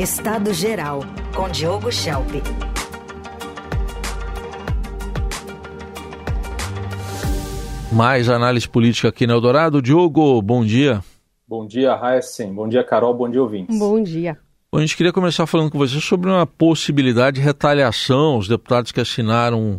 Estado Geral, com Diogo Schelp. Mais análise política aqui no Eldorado. Diogo, bom dia. Bom dia, Heisen. Bom dia, Carol. Bom dia, ouvintes. Bom dia. Bom, a gente queria começar falando com você sobre uma possibilidade de retaliação. Os deputados que assinaram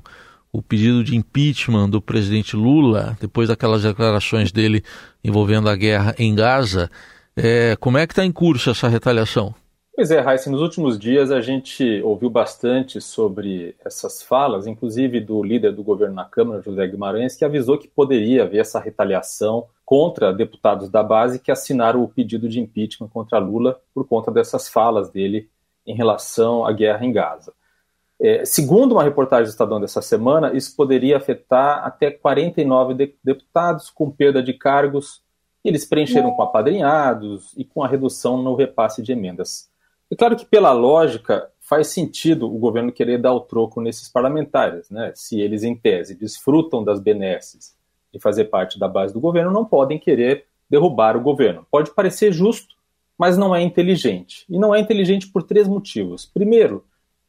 o pedido de impeachment do presidente Lula, depois daquelas declarações dele envolvendo a guerra em Gaza. É, como é que está em curso essa retaliação? Pois é, Raíssa, nos últimos dias a gente ouviu bastante sobre essas falas, inclusive do líder do governo na Câmara, José Guimarães, que avisou que poderia haver essa retaliação contra deputados da base que assinaram o pedido de impeachment contra Lula por conta dessas falas dele em relação à guerra em Gaza. É, segundo uma reportagem do Estadão dessa semana, isso poderia afetar até 49 de deputados com perda de cargos. Eles preencheram com apadrinhados e com a redução no repasse de emendas. É claro que, pela lógica, faz sentido o governo querer dar o troco nesses parlamentares. Né? Se eles, em tese, desfrutam das benesses de fazer parte da base do governo, não podem querer derrubar o governo. Pode parecer justo, mas não é inteligente. E não é inteligente por três motivos. Primeiro,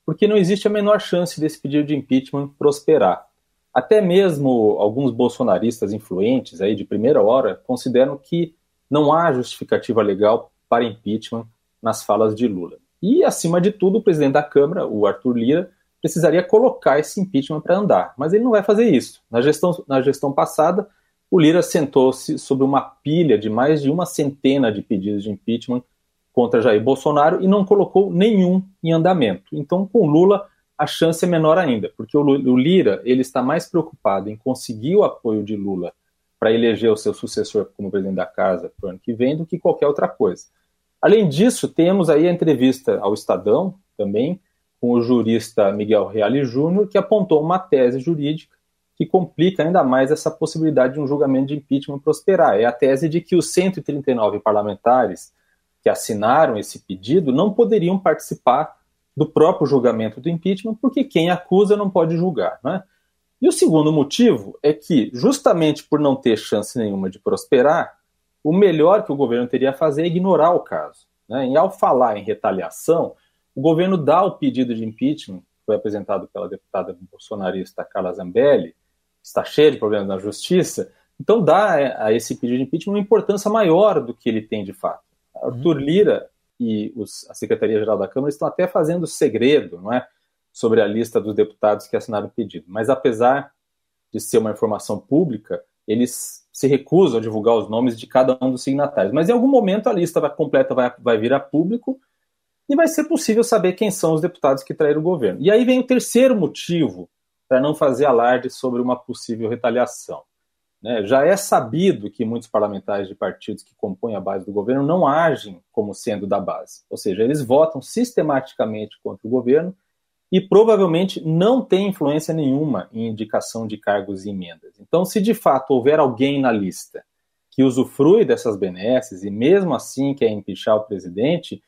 porque não existe a menor chance desse pedido de impeachment prosperar. Até mesmo alguns bolsonaristas influentes aí de primeira hora consideram que não há justificativa legal para impeachment nas falas de Lula. E, acima de tudo, o presidente da Câmara, o Arthur Lira, precisaria colocar esse impeachment para andar. Mas ele não vai fazer isso. Na gestão, na gestão passada, o Lira sentou-se sobre uma pilha de mais de uma centena de pedidos de impeachment contra Jair Bolsonaro e não colocou nenhum em andamento. Então, com Lula, a chance é menor ainda, porque o Lira ele está mais preocupado em conseguir o apoio de Lula para eleger o seu sucessor como presidente da casa para o ano que vem do que qualquer outra coisa. Além disso, temos aí a entrevista ao Estadão, também, com o jurista Miguel Reale Júnior, que apontou uma tese jurídica que complica ainda mais essa possibilidade de um julgamento de impeachment prosperar. É a tese de que os 139 parlamentares que assinaram esse pedido não poderiam participar do próprio julgamento do impeachment, porque quem acusa não pode julgar. Né? E o segundo motivo é que, justamente por não ter chance nenhuma de prosperar, o melhor que o governo teria a fazer é ignorar o caso. Né? E ao falar em retaliação, o governo dá o pedido de impeachment, que foi apresentado pela deputada bolsonarista Carla Zambelli, está cheio de problemas na justiça, então dá é, a esse pedido de impeachment uma importância maior do que ele tem de fato. Arthur Lira e os, a Secretaria-Geral da Câmara estão até fazendo segredo não é, sobre a lista dos deputados que assinaram o pedido. Mas apesar de ser uma informação pública, eles se recusam a divulgar os nomes de cada um dos signatários. Mas em algum momento a lista completa vai, vai vir a público e vai ser possível saber quem são os deputados que traíram o governo. E aí vem o terceiro motivo para não fazer alarde sobre uma possível retaliação. Né? Já é sabido que muitos parlamentares de partidos que compõem a base do governo não agem como sendo da base, ou seja, eles votam sistematicamente contra o governo e provavelmente não tem influência nenhuma em indicação de cargos e emendas. Então, se de fato houver alguém na lista que usufrui dessas benesses e mesmo assim quer empichar o presidente,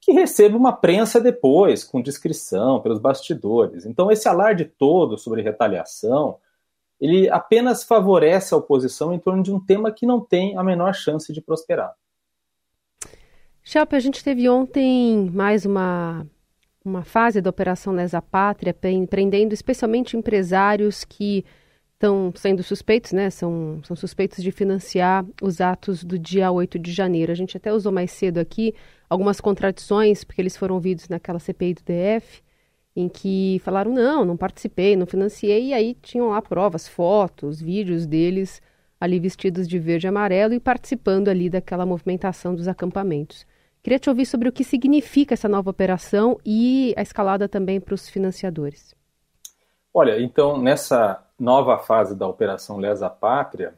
que receba uma prensa depois, com discrição, pelos bastidores. Então, esse alarde todo sobre retaliação, ele apenas favorece a oposição em torno de um tema que não tem a menor chance de prosperar. Chapa, a gente teve ontem mais uma uma fase da Operação Lesa Pátria, prendendo especialmente empresários que estão sendo suspeitos, né? São, são suspeitos de financiar os atos do dia 8 de janeiro. A gente até usou mais cedo aqui algumas contradições, porque eles foram ouvidos naquela CPI do DF, em que falaram: não, não participei, não financiei, e aí tinham lá provas, fotos, vídeos deles ali vestidos de verde e amarelo e participando ali daquela movimentação dos acampamentos. Queria te ouvir sobre o que significa essa nova operação e a escalada também para os financiadores. Olha, então, nessa nova fase da Operação Lesa Pátria,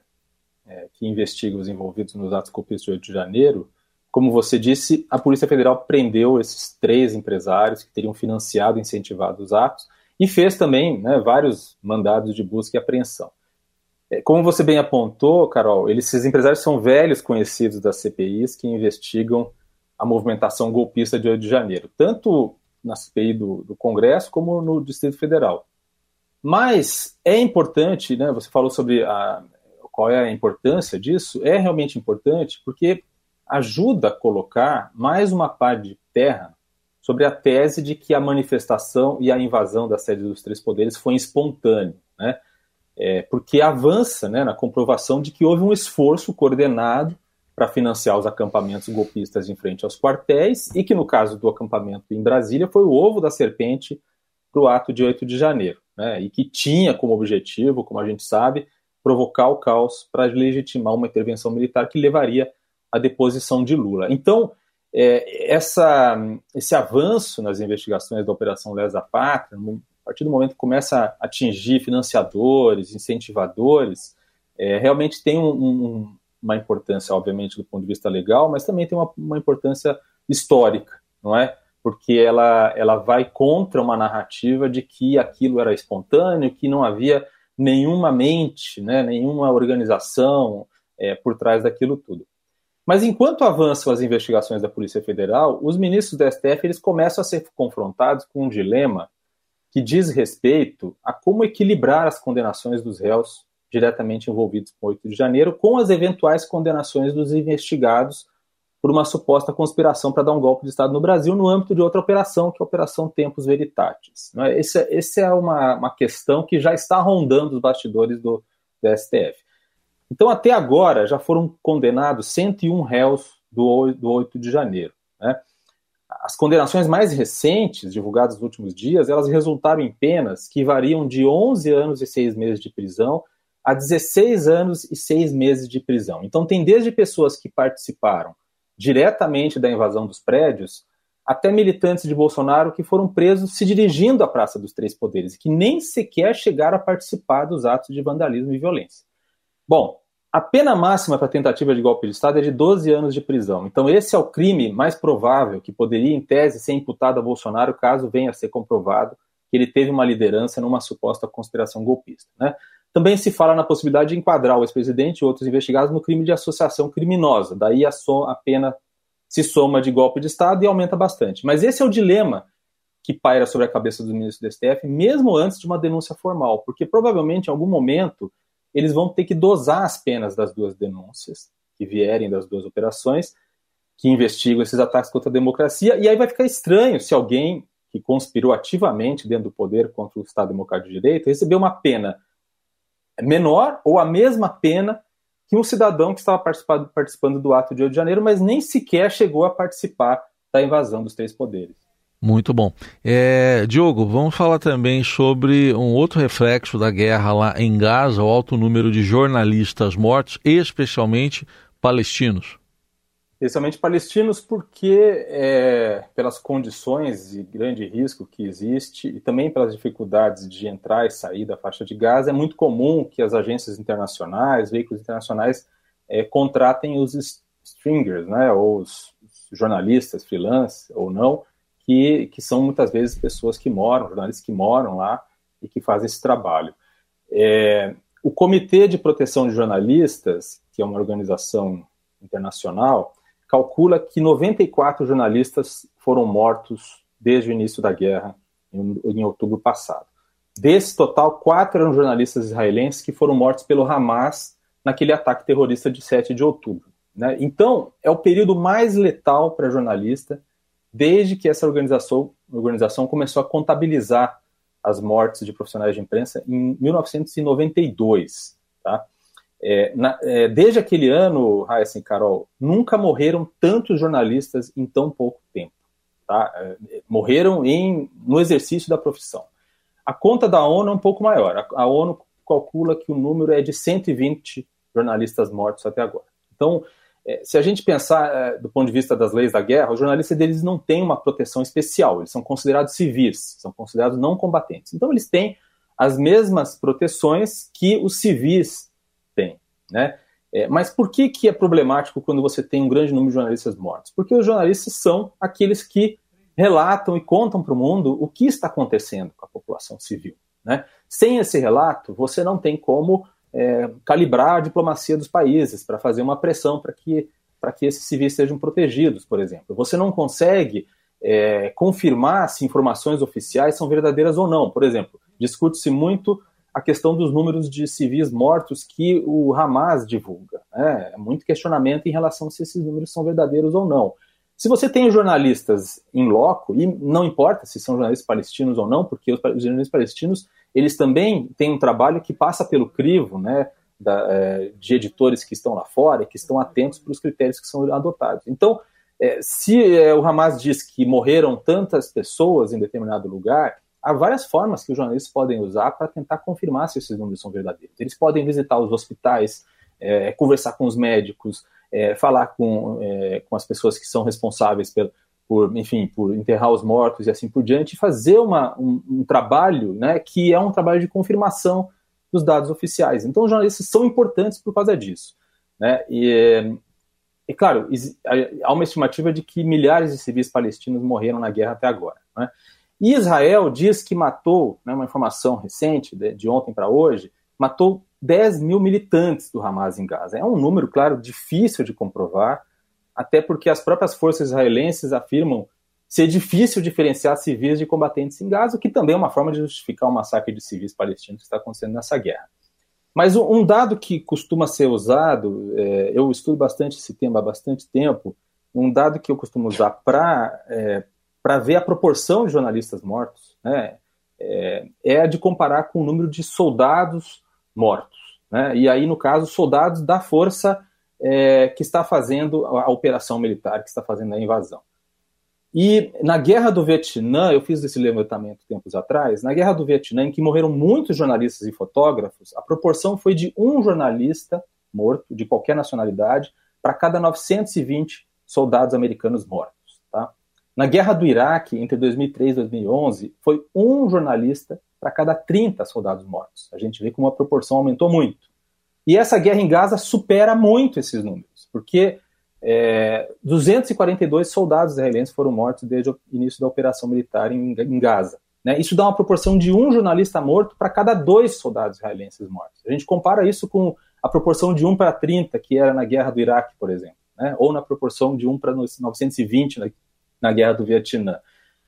é, que investiga os envolvidos nos atos golpistas de 8 de janeiro, como você disse, a Polícia Federal prendeu esses três empresários que teriam financiado e incentivado os atos e fez também né, vários mandados de busca e apreensão. É, como você bem apontou, Carol, esses empresários são velhos conhecidos das CPIs que investigam a movimentação golpista de 8 de janeiro, tanto na CPI do, do Congresso como no Distrito Federal. Mas é importante, né, você falou sobre a, qual é a importância disso, é realmente importante porque ajuda a colocar mais uma pá de terra sobre a tese de que a manifestação e a invasão da sede dos três poderes foi espontâneo, né? É, porque avança né, na comprovação de que houve um esforço coordenado para financiar os acampamentos golpistas em frente aos quartéis e que, no caso do acampamento em Brasília, foi o ovo da serpente para o ato de 8 de janeiro, né, e que tinha como objetivo, como a gente sabe, provocar o caos para legitimar uma intervenção militar que levaria à deposição de Lula. Então, é, essa, esse avanço nas investigações da Operação Lesa Pátria, a partir do momento que começa a atingir financiadores, incentivadores, é, realmente tem um, um, uma importância, obviamente, do ponto de vista legal, mas também tem uma, uma importância histórica, não é? Porque ela, ela vai contra uma narrativa de que aquilo era espontâneo, que não havia nenhuma mente, né, nenhuma organização é, por trás daquilo tudo. Mas enquanto avançam as investigações da Polícia Federal, os ministros do STF eles começam a ser confrontados com um dilema que diz respeito a como equilibrar as condenações dos réus diretamente envolvidos com 8 de janeiro com as eventuais condenações dos investigados por uma suposta conspiração para dar um golpe de Estado no Brasil no âmbito de outra operação, que é a Operação Tempos Veritatis. Essa é, é uma, uma questão que já está rondando os bastidores do, do STF. Então, até agora, já foram condenados 101 réus do, do 8 de janeiro. Né? As condenações mais recentes, divulgadas nos últimos dias, elas resultaram em penas que variam de 11 anos e 6 meses de prisão a 16 anos e 6 meses de prisão. Então, tem desde pessoas que participaram diretamente da invasão dos prédios, até militantes de Bolsonaro que foram presos se dirigindo à Praça dos Três Poderes e que nem sequer chegaram a participar dos atos de vandalismo e violência. Bom, a pena máxima para tentativa de golpe de Estado é de 12 anos de prisão. Então, esse é o crime mais provável que poderia, em tese, ser imputado a Bolsonaro caso venha a ser comprovado que ele teve uma liderança numa suposta conspiração golpista. Né? Também se fala na possibilidade de enquadrar o ex-presidente e outros investigados no crime de associação criminosa. Daí a, so, a pena se soma de golpe de Estado e aumenta bastante. Mas esse é o dilema que paira sobre a cabeça do ministro do STF, mesmo antes de uma denúncia formal, porque provavelmente em algum momento eles vão ter que dosar as penas das duas denúncias que vierem das duas operações que investigam esses ataques contra a democracia, e aí vai ficar estranho se alguém que conspirou ativamente dentro do poder contra o Estado Democrático de Direito receber uma pena menor ou a mesma pena que um cidadão que estava participando, do ato de 8 de janeiro, mas nem sequer chegou a participar da invasão dos três poderes. Muito bom. É, Diogo, vamos falar também sobre um outro reflexo da guerra lá em Gaza, o alto número de jornalistas mortos, especialmente palestinos. Especialmente palestinos, porque é, pelas condições de grande risco que existe e também pelas dificuldades de entrar e sair da faixa de Gaza, é muito comum que as agências internacionais, veículos internacionais, é, contratem os stringers, né, ou os jornalistas freelance ou não, que, que são muitas vezes pessoas que moram, jornalistas que moram lá e que fazem esse trabalho. É, o Comitê de Proteção de Jornalistas, que é uma organização internacional, calcula que 94 jornalistas foram mortos desde o início da guerra, em, em outubro passado. Desse total, quatro eram jornalistas israelenses que foram mortos pelo Hamas naquele ataque terrorista de 7 de outubro. Né? Então, é o período mais letal para jornalista desde que essa organização, organização começou a contabilizar as mortes de profissionais de imprensa em 1992. Tá? É, na, é, desde aquele ano, Raíssa e Carol, nunca morreram tantos jornalistas em tão pouco tempo. Tá? É, morreram em, no exercício da profissão. A conta da ONU é um pouco maior. A, a ONU calcula que o número é de 120 jornalistas mortos até agora. Então, é, se a gente pensar é, do ponto de vista das leis da guerra, os jornalistas deles não têm uma proteção especial, eles são considerados civis, são considerados não combatentes. Então eles têm as mesmas proteções que os civis né? É, mas por que, que é problemático quando você tem um grande número de jornalistas mortos? Porque os jornalistas são aqueles que relatam e contam para o mundo o que está acontecendo com a população civil. Né? Sem esse relato, você não tem como é, calibrar a diplomacia dos países, para fazer uma pressão para que, que esses civis sejam protegidos, por exemplo. Você não consegue é, confirmar se informações oficiais são verdadeiras ou não. Por exemplo, discute-se muito a questão dos números de civis mortos que o Hamas divulga. Né? É muito questionamento em relação a se esses números são verdadeiros ou não. Se você tem jornalistas em loco, e não importa se são jornalistas palestinos ou não, porque os jornalistas palestinos eles também têm um trabalho que passa pelo crivo né, da, é, de editores que estão lá fora e que estão atentos para os critérios que são adotados. Então, é, se é, o Hamas diz que morreram tantas pessoas em determinado lugar, há várias formas que os jornalistas podem usar para tentar confirmar se esses números são verdadeiros. Eles podem visitar os hospitais, é, conversar com os médicos, é, falar com, é, com as pessoas que são responsáveis por, por, enfim, por enterrar os mortos e assim por diante, e fazer uma, um, um, trabalho né, que é um trabalho de confirmação dos dados oficiais. Então, os jornalistas são importantes por causa disso. Né? E, e, claro, há uma estimativa de que milhares de civis palestinos morreram na guerra até agora. Né? Israel diz que matou, né, uma informação recente, de, de ontem para hoje, matou 10 mil militantes do Hamas em Gaza. É um número, claro, difícil de comprovar, até porque as próprias forças israelenses afirmam ser difícil diferenciar civis de combatentes em Gaza, o que também é uma forma de justificar o massacre de civis palestinos que está acontecendo nessa guerra. Mas um dado que costuma ser usado, é, eu estudo bastante esse tema há bastante tempo, um dado que eu costumo usar para é, ver a proporção de jornalistas mortos, né, é, é de comparar com o número de soldados mortos. Né? E aí, no caso, soldados da força é, que está fazendo a, a operação militar, que está fazendo a invasão. E na Guerra do Vietnã, eu fiz esse levantamento tempos atrás, na Guerra do Vietnã, em que morreram muitos jornalistas e fotógrafos, a proporção foi de um jornalista morto, de qualquer nacionalidade, para cada 920 soldados americanos mortos. Na Guerra do Iraque, entre 2003 e 2011, foi um jornalista para cada 30 soldados mortos. A gente vê como a proporção aumentou muito. E essa guerra em Gaza supera muito esses números, porque é, 242 soldados israelenses foram mortos desde o início da operação militar em, em Gaza. Né? Isso dá uma proporção de um jornalista morto para cada dois soldados israelenses mortos. A gente compara isso com a proporção de 1 para 30, que era na guerra do Iraque, por exemplo, né? ou na proporção de 1 para 920 na, guerra do Vietnã.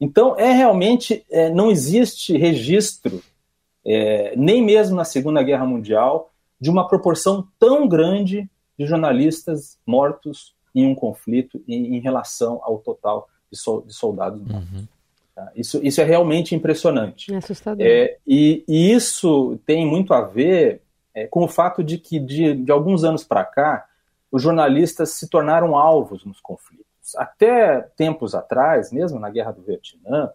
Então, é realmente, é, não existe registro, é, nem mesmo na Segunda Guerra Mundial, de uma proporção tão grande de jornalistas mortos em um conflito em, em relação ao total de, sol, de soldados mortos. Uhum. Tá? Isso, isso é realmente impressionante. É assustador. É, e, e, isso tem muito a ver é, com o fato de que, de, de alguns anos para cá, os jornalistas se tornaram alvos nos conflitos até tempos atrás, mesmo na Guerra do Vietnã,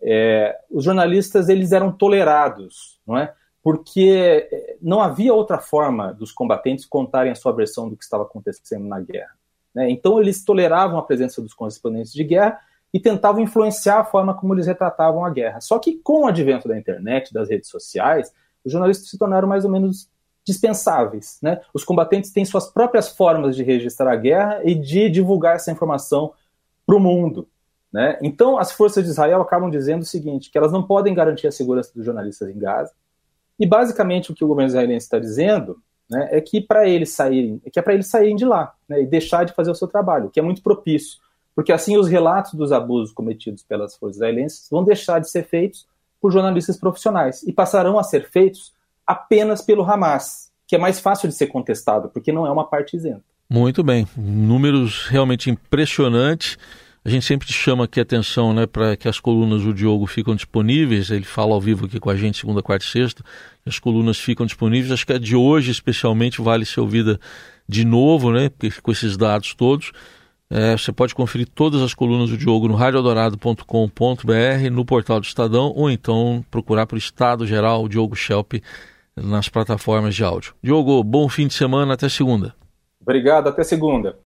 é, os jornalistas eles eram tolerados, não é? Porque é, não havia outra forma dos combatentes contarem a sua versão do que estava acontecendo na guerra. Né? Então eles toleravam a presença dos correspondentes de guerra e tentavam influenciar a forma como eles retratavam a guerra. Só que com o advento da internet, das redes sociais, os jornalistas se tornaram mais ou menos dispensáveis. Né? Os combatentes têm suas próprias formas de registrar a guerra e de divulgar essa informação para o mundo. Né? Então, as forças de Israel acabam dizendo o seguinte: que elas não podem garantir a segurança dos jornalistas em Gaza. E basicamente o que o governo israelense está dizendo né, é que para eles saírem, é que é para eles saírem de lá né, e deixar de fazer o seu trabalho, que é muito propício, porque assim os relatos dos abusos cometidos pelas forças israelenses vão deixar de ser feitos por jornalistas profissionais e passarão a ser feitos apenas pelo Hamas, que é mais fácil de ser contestado, porque não é uma parte isenta. Muito bem, números realmente impressionantes. A gente sempre chama aqui a atenção né, para que as colunas do Diogo ficam disponíveis. Ele fala ao vivo aqui com a gente, segunda, quarta e sexta. As colunas ficam disponíveis. Acho que a de hoje, especialmente, vale ser ouvida de novo, né, com esses dados todos. É, você pode conferir todas as colunas do Diogo no radioadorado.com.br, no portal do Estadão, ou então procurar o Estado Geral Diogo Schelp nas plataformas de áudio. Diogo, bom fim de semana, até segunda. Obrigado, até segunda.